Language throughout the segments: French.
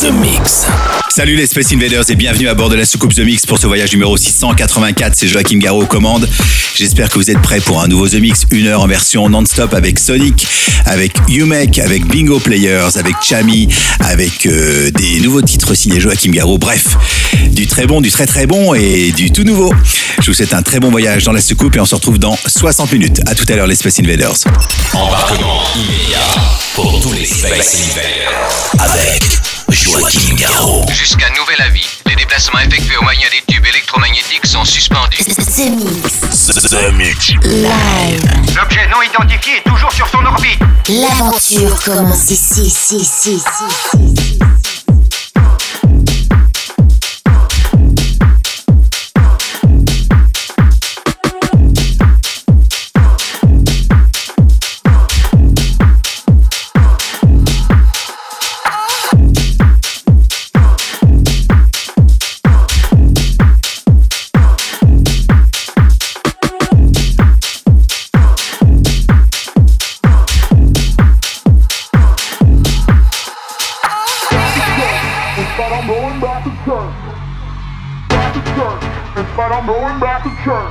The Mix. Salut les Space Invaders et bienvenue à bord de la soucoupe The Mix pour ce voyage numéro 684. C'est Joachim Garraud aux commandes. J'espère que vous êtes prêts pour un nouveau The Mix, une heure en version non-stop avec Sonic, avec Umek, avec Bingo Players, avec Chami, avec euh, des nouveaux titres signés Joachim Garraud. Bref, du très bon, du très très bon et du tout nouveau. Je vous souhaite un très bon voyage dans la soucoupe et on se retrouve dans 60 minutes. À tout à l'heure les Space Invaders. Embarquement immédiat pour tous les Space Invaders avec Garraud. Jusqu'à nouvel avis, les déplacements effectués au moyen des tubes électromagnétiques sont suspendus. The Mix. The Mix. Live. L'objet non identifié est toujours sur son orbite. L'aventure commence ici, ici, ici, ici, going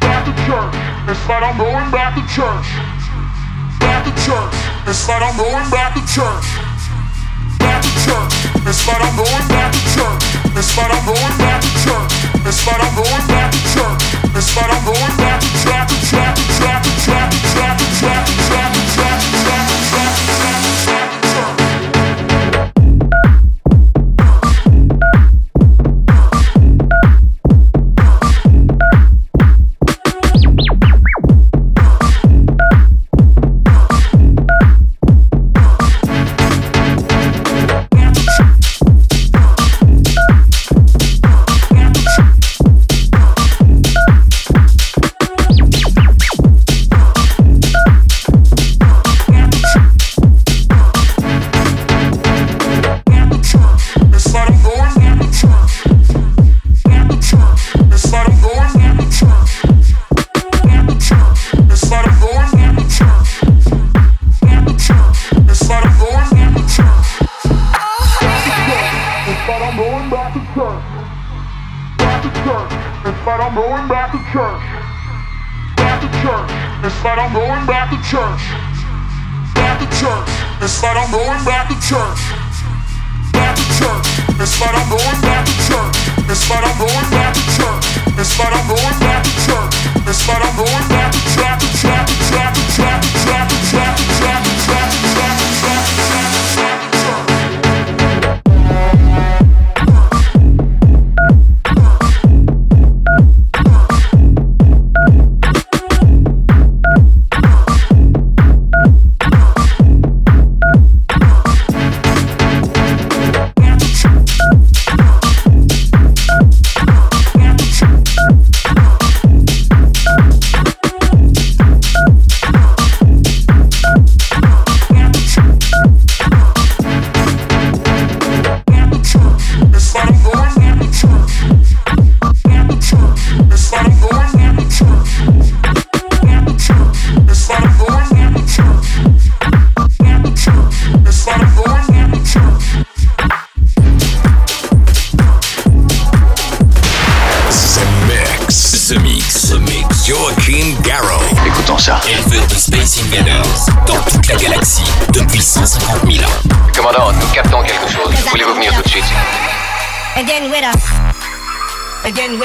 back to church. Back to church, but I'm going back to church. Back to church, but I'm going back to church. Back to church, but I'm going back to church. But I'm going back to church. But I'm going back to church. But I'm going back to church, to church, to church, to church, to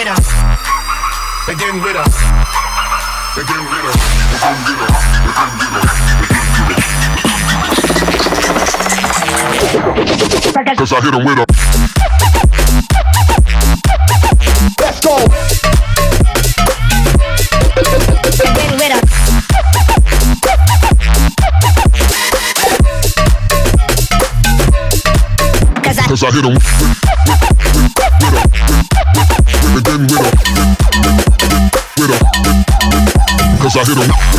with us. They getting with us. They getting with us. They getting with us. They getting with us. Cause I hit him with a Let's go They getting with us Cause I, Cause I hit him I hit him.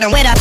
with him. With him.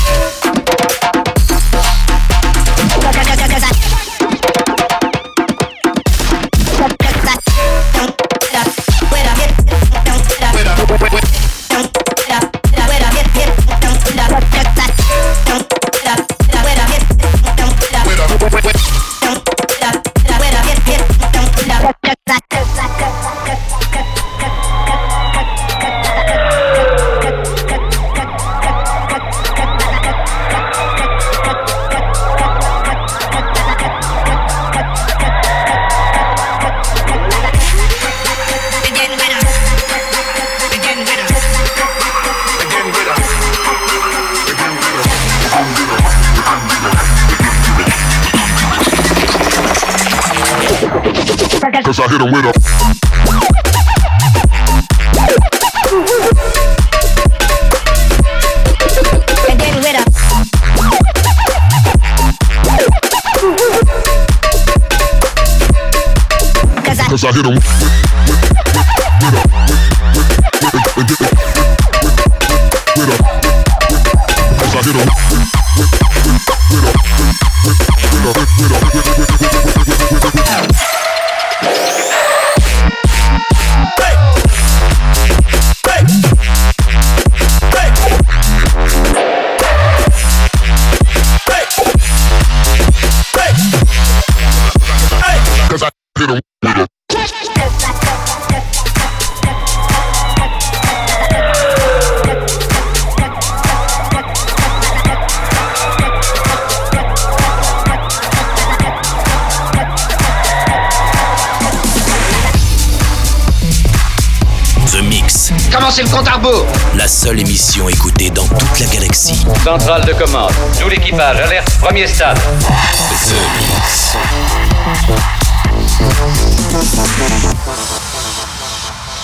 commencer le compte à rebours. La seule émission écoutée dans toute la galaxie. Centrale de commande. Tout l'équipage, alerte, premier stade. The Mix.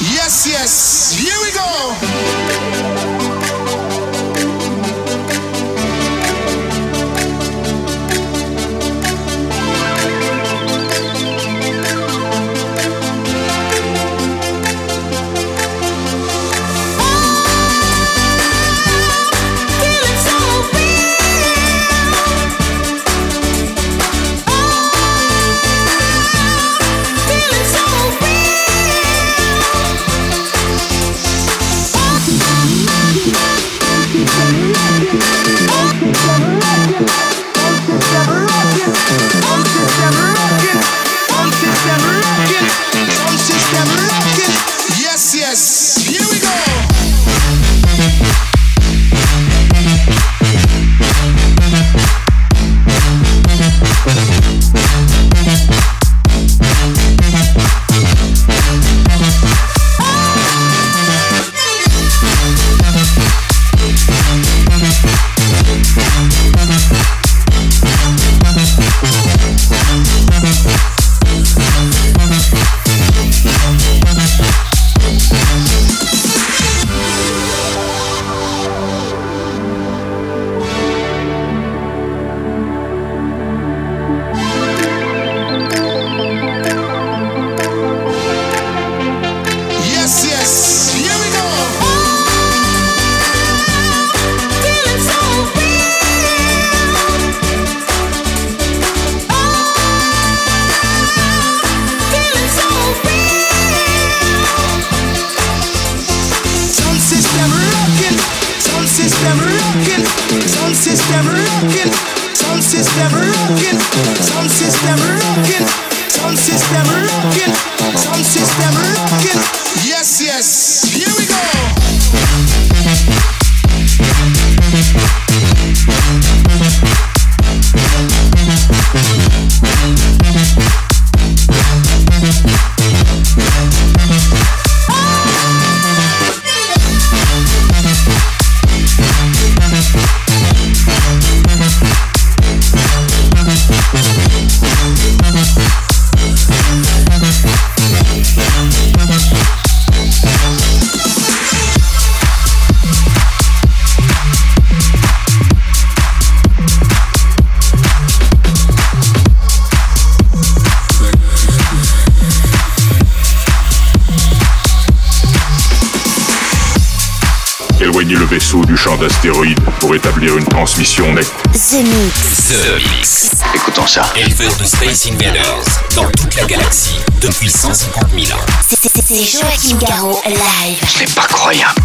Yes, yes, here we go. c'est-à-dire une transmission. The Mix. The Mix. Écoutons ça. Éleveur de Space Invaders dans toute la galaxie depuis 150 000 ans. C'est Joachim Garraud live. C'est pas croyable.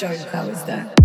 show. How is that?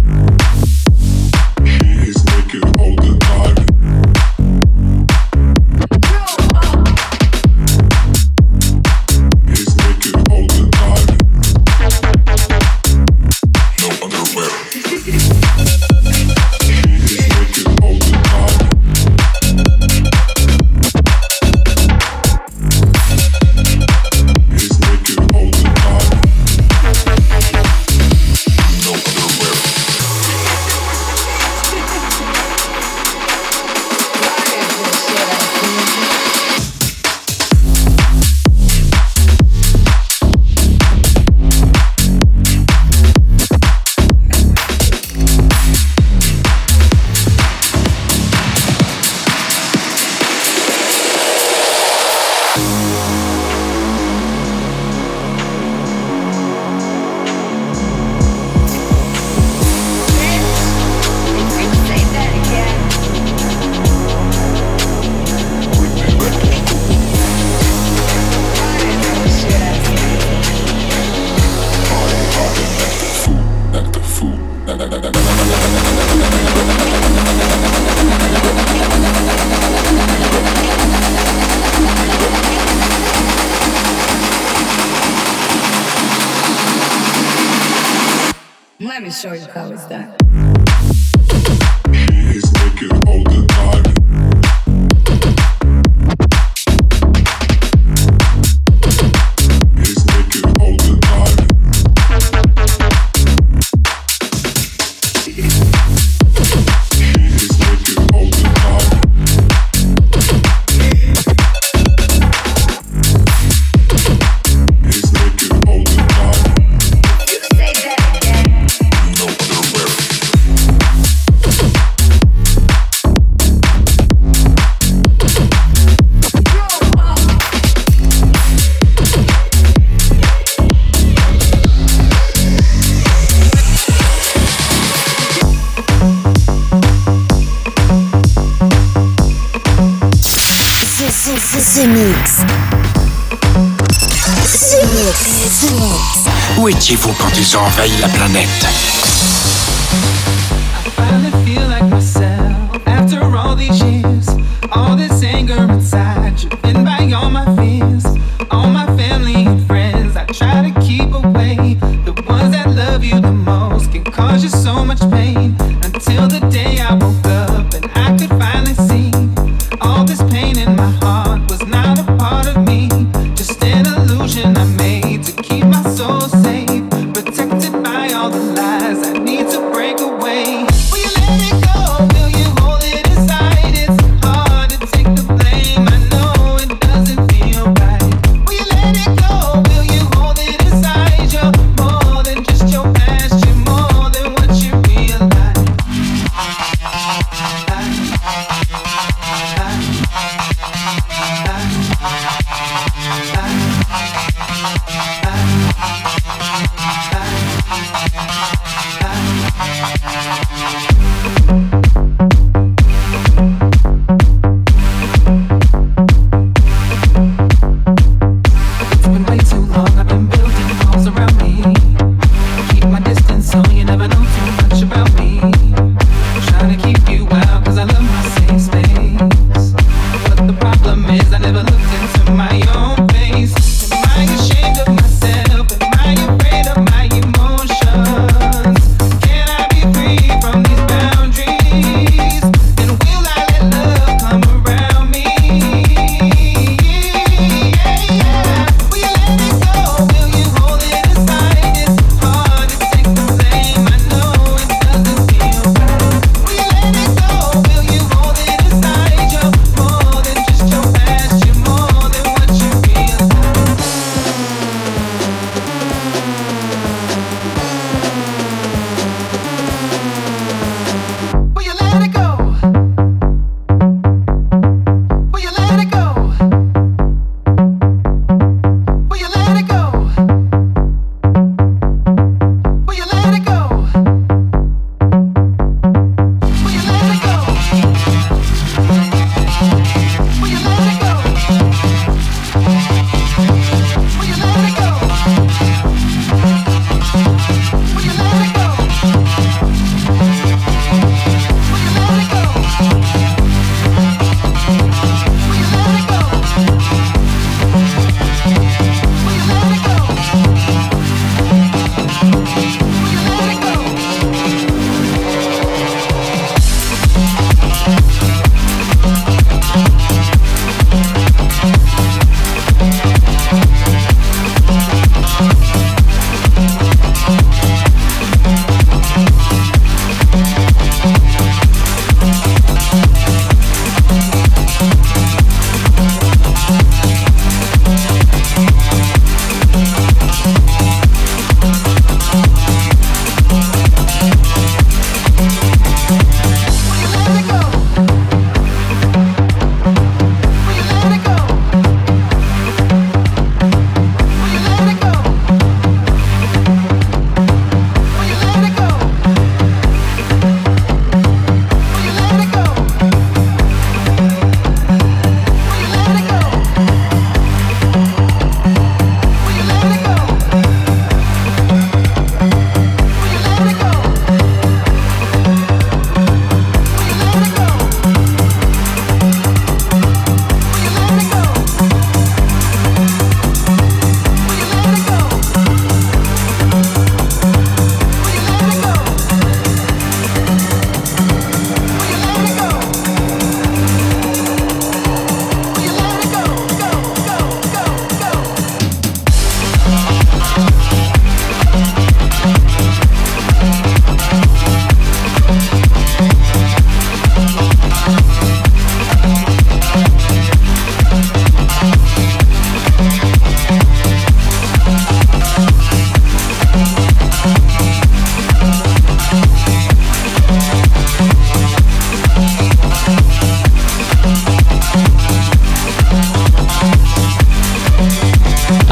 envahit la planète.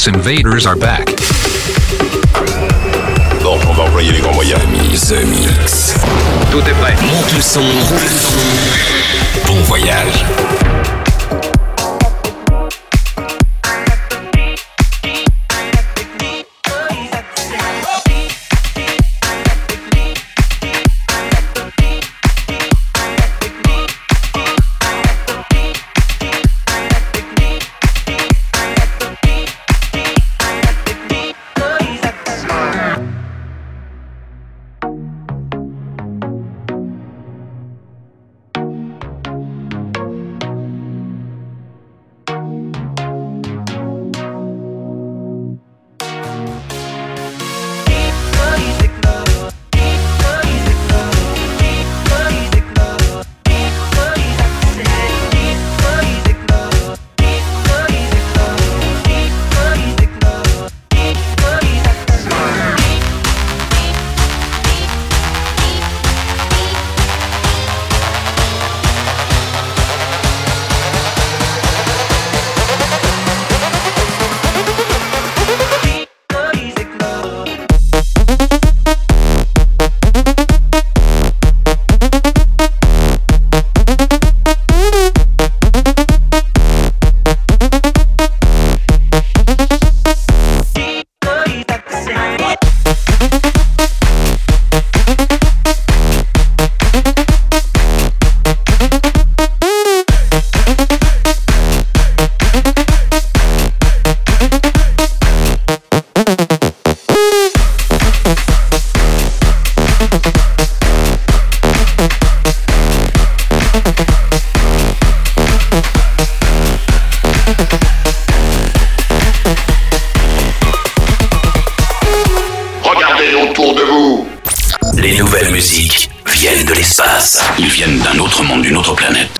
Space Invaders are back. Bon, on va envoyer les grands moyens. The Mix. Tout est prêt. Monte le son. Bon voyage. Les nouvelles musiques viennent de l'espace. Ils viennent d'un autre monde, d'une autre planète.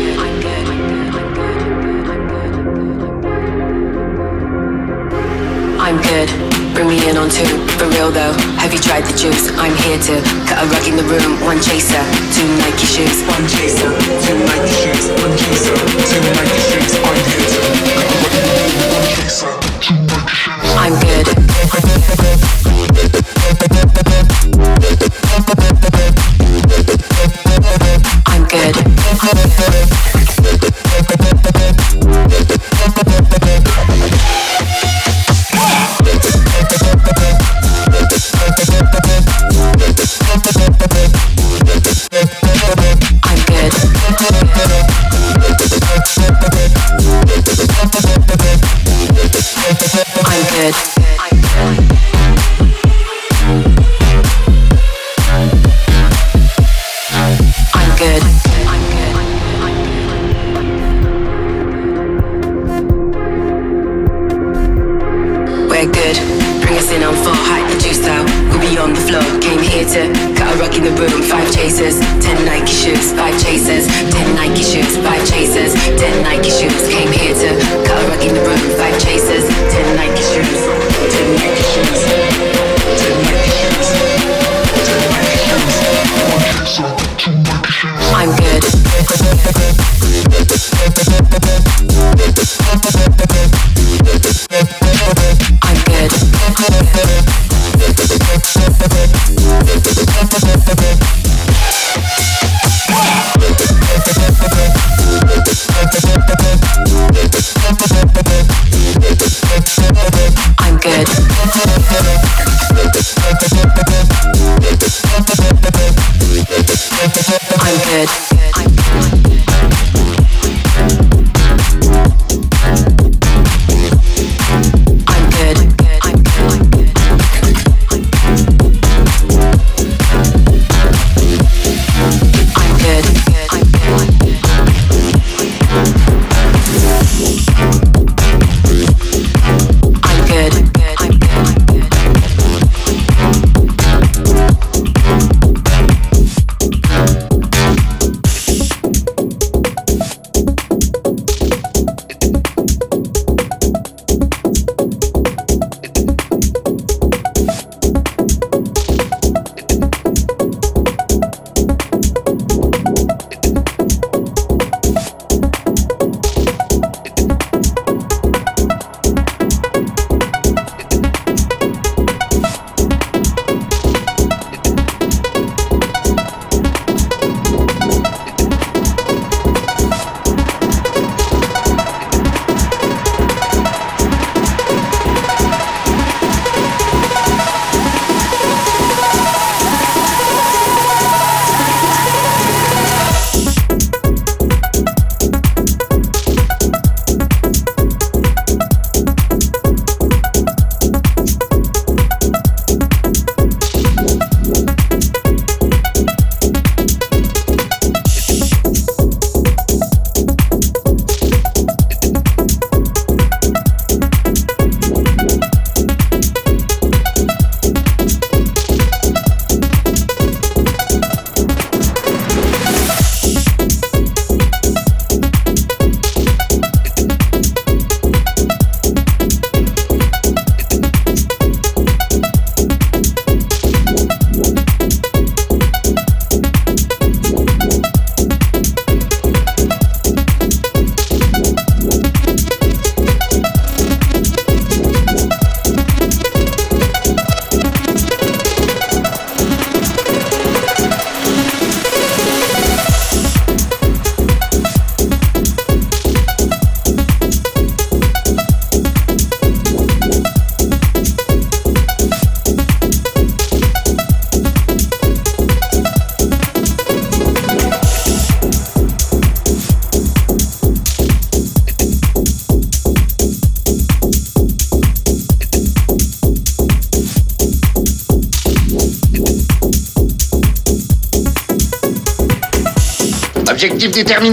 Two, for real though. Have you tried the juice? I'm here to cut a rug in the room. One chaser, two Nike shoes. One chaser, two Nike shoes. One chaser, two Nike shoes. I'm here to cut a rug in the room. One chaser, two Nike shoes. I'm good.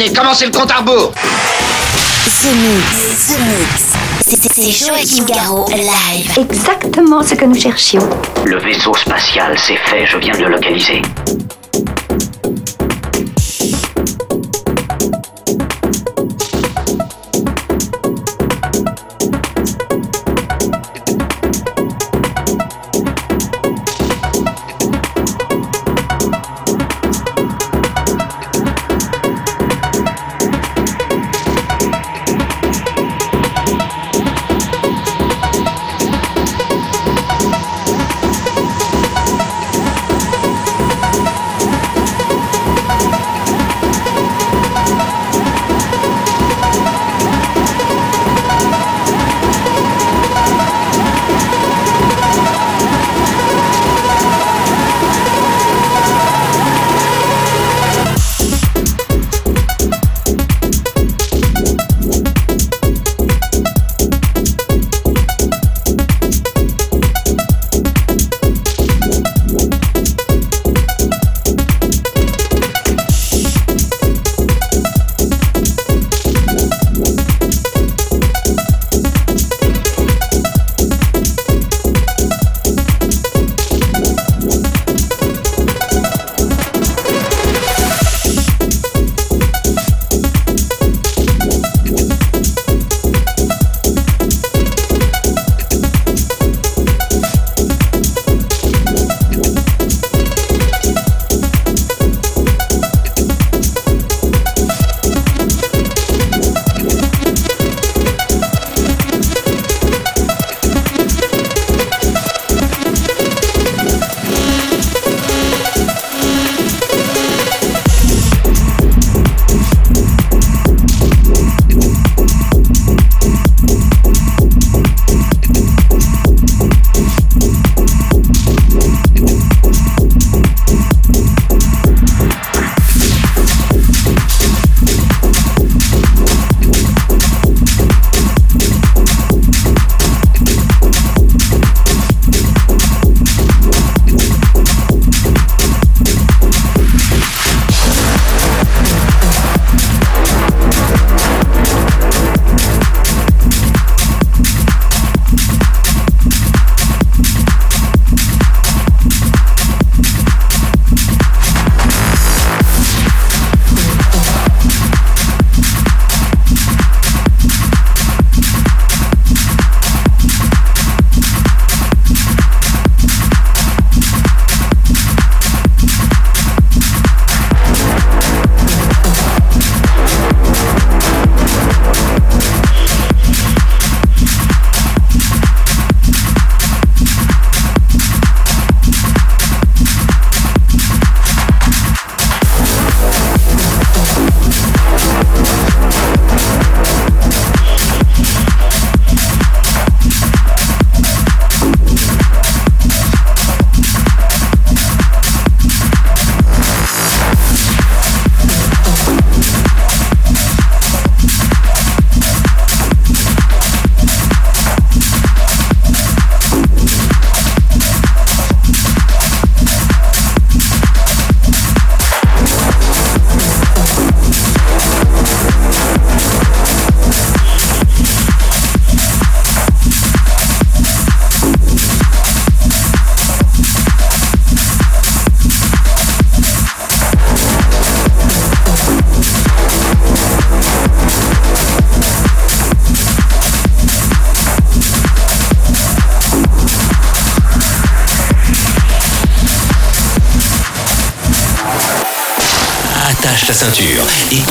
Commencez le compte à rebours The Mix, The Mix. C'est Joachim Garraud, live. Exactement ce que nous cherchions. Le vaisseau spatial, c'est fait, je viens de le localiser.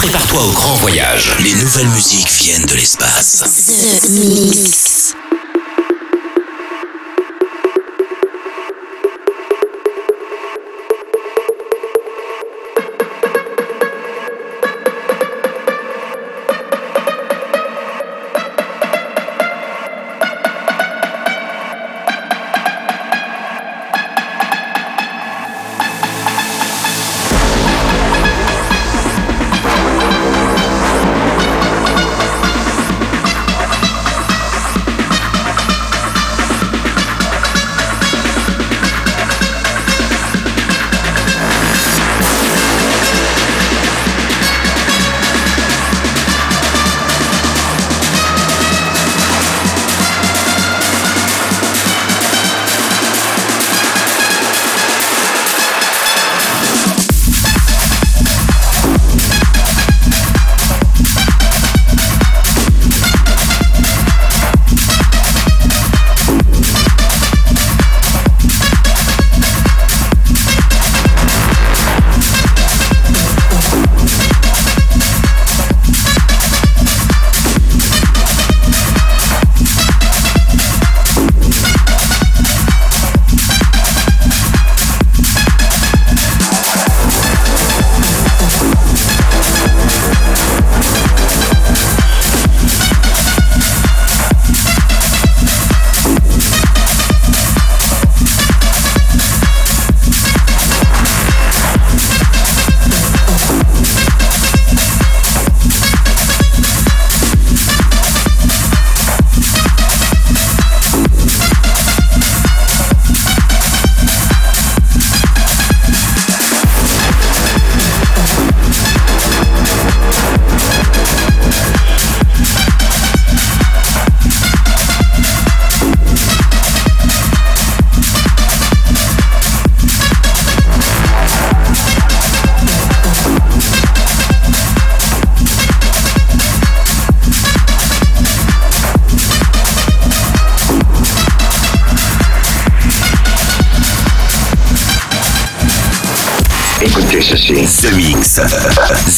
Prépare-toi au grand voyage. Les nouvelles musiques viennent de l'espace. The Mix.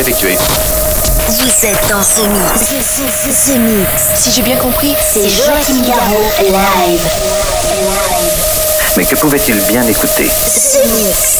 Effectué. Vous êtes dans ce mix. Ce mix. Si j'ai bien compris, c'est Joachim Garraud live. Mais que pouvait-il bien écouter? Ce mix.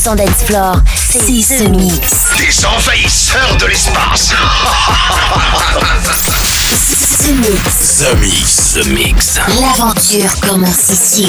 100% dance floor, c'est The Mix. Des envahisseurs de l'espace The Mix. The Mix. The Mix. L'aventure commence ici.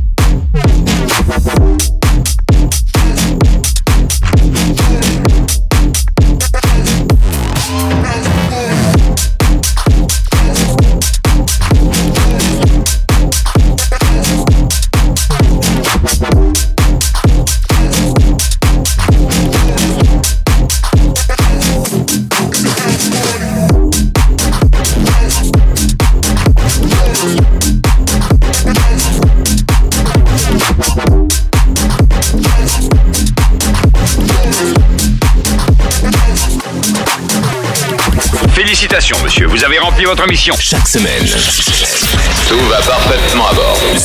Votre mission. Chaque semaine,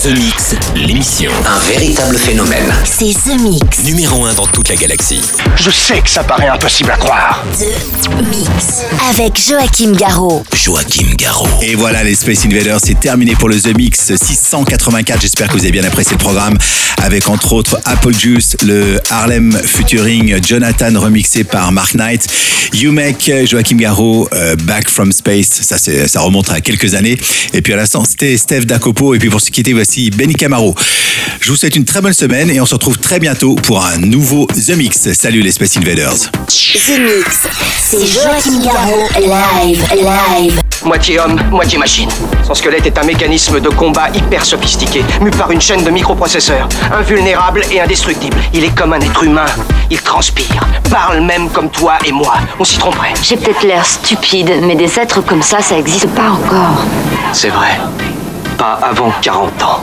The Mix, l'émission. Un véritable phénomène. C'est The Mix. Numéro 1 dans toute la galaxie. Je sais que ça paraît impossible à croire. The Mix. Avec Joachim Garraud. Joachim Garraud. Et voilà, les Space Invaders, c'est terminé pour le The Mix 684. J'espère que vous avez bien apprécié le programme. Avec entre autres Apple Juice, le Harlem Futuring Jonathan remixé par Mark Knight, You Make, Joachim Garraud, euh, Back from Space. Ça, ça remonte à quelques années. Et puis à l'instant, c'était Steph Dacopo. Et puis pour se quitter, voici Benny Camaro. Je vous souhaite une très bonne semaine et on se retrouve très bientôt pour un nouveau The Mix. Salut les Space Invaders. The Mix. C'est Joachim Garraud. Live, live. Moitié homme, moitié machine. Son squelette est un mécanisme de combat hyper sophistiqué, mu par une chaîne de microprocesseurs, invulnérable et indestructible. Il est comme un être humain. Il transpire, parle même comme toi et moi. On s'y tromperait. J'ai peut-être l'air stupide, mais des êtres comme ça, ça existe pas encore. C'est vrai. Pas avant 40 ans.